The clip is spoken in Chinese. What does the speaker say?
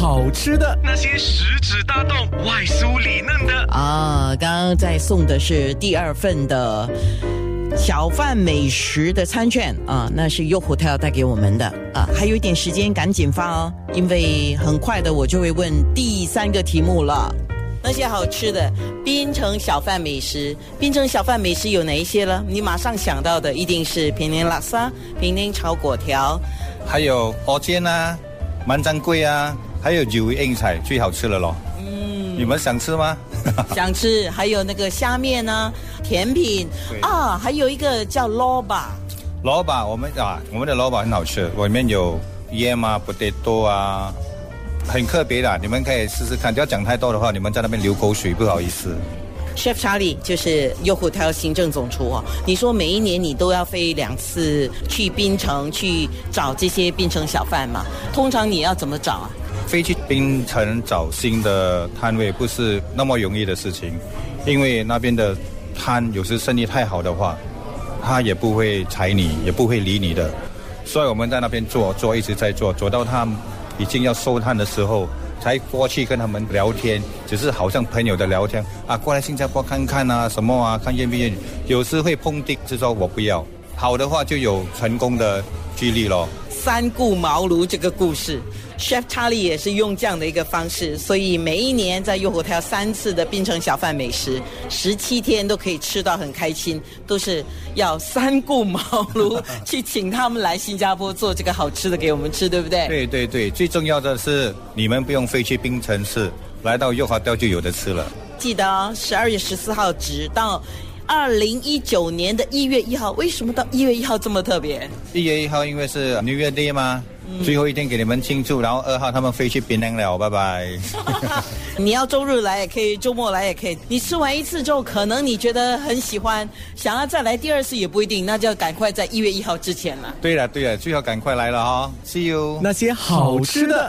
好吃的，那些食指大动、外酥里嫩的啊！刚刚在送的是第二份的小贩美食的餐券啊，那是优虎特要带给我们的啊，还有一点时间，赶紧发哦，因为很快的我就会问第三个题目了。那些好吃的槟城小贩美食，槟城小贩美食有哪一些呢？你马上想到的一定是平宁拉沙、平宁炒粿条，还有蚵煎啊、满掌柜啊，还有九味硬菜最好吃了咯。嗯，你们想吃吗？想吃，还有那个虾面呢，甜品啊，还有一个叫萝卜。萝卜，我们啊，我们的萝卜很好吃，里面有盐啊、potato 啊。很特别的，你们可以试试看。不要讲太多的话，你们在那边流口水，不好意思。Chef Charlie 就是优虎泰行政总厨哦。你说每一年你都要飞两次去槟城去找这些槟城小贩嘛？通常你要怎么找啊？飞去槟城找新的摊位不是那么容易的事情，因为那边的摊有时生意太好的话，他也不会睬你，也不会理你的。所以我们在那边做做，一直在做，做到他。已经要收摊的时候，才过去跟他们聊天，只是好像朋友的聊天啊，过来新加坡看看啊，什么啊，看愿不愿意？有时会碰钉，就说我不要。好的话就有成功的几率咯。三顾茅庐这个故事。Chef Charlie 也是用这样的一个方式，所以每一年在诱惑他有三次的槟城小贩美食，十七天都可以吃到很开心，都是要三顾茅庐 去请他们来新加坡做这个好吃的给我们吃，对不对？对对对，最重要的是你们不用飞去槟城市，来到诱华雕就有的吃了。记得十二月十四号直到二零一九年的一月一号，为什么到一月一号这么特别？一月一号因为是 New Year Day 吗？最后一天给你们庆祝，然后二号他们飞去槟榔了，拜拜。你要周日来也可以，周末来也可以。你吃完一次之后，可能你觉得很喜欢，想要再来第二次也不一定，那就要赶快在一月一号之前了。对了对了，最好赶快来了哈，See you。那些好吃的。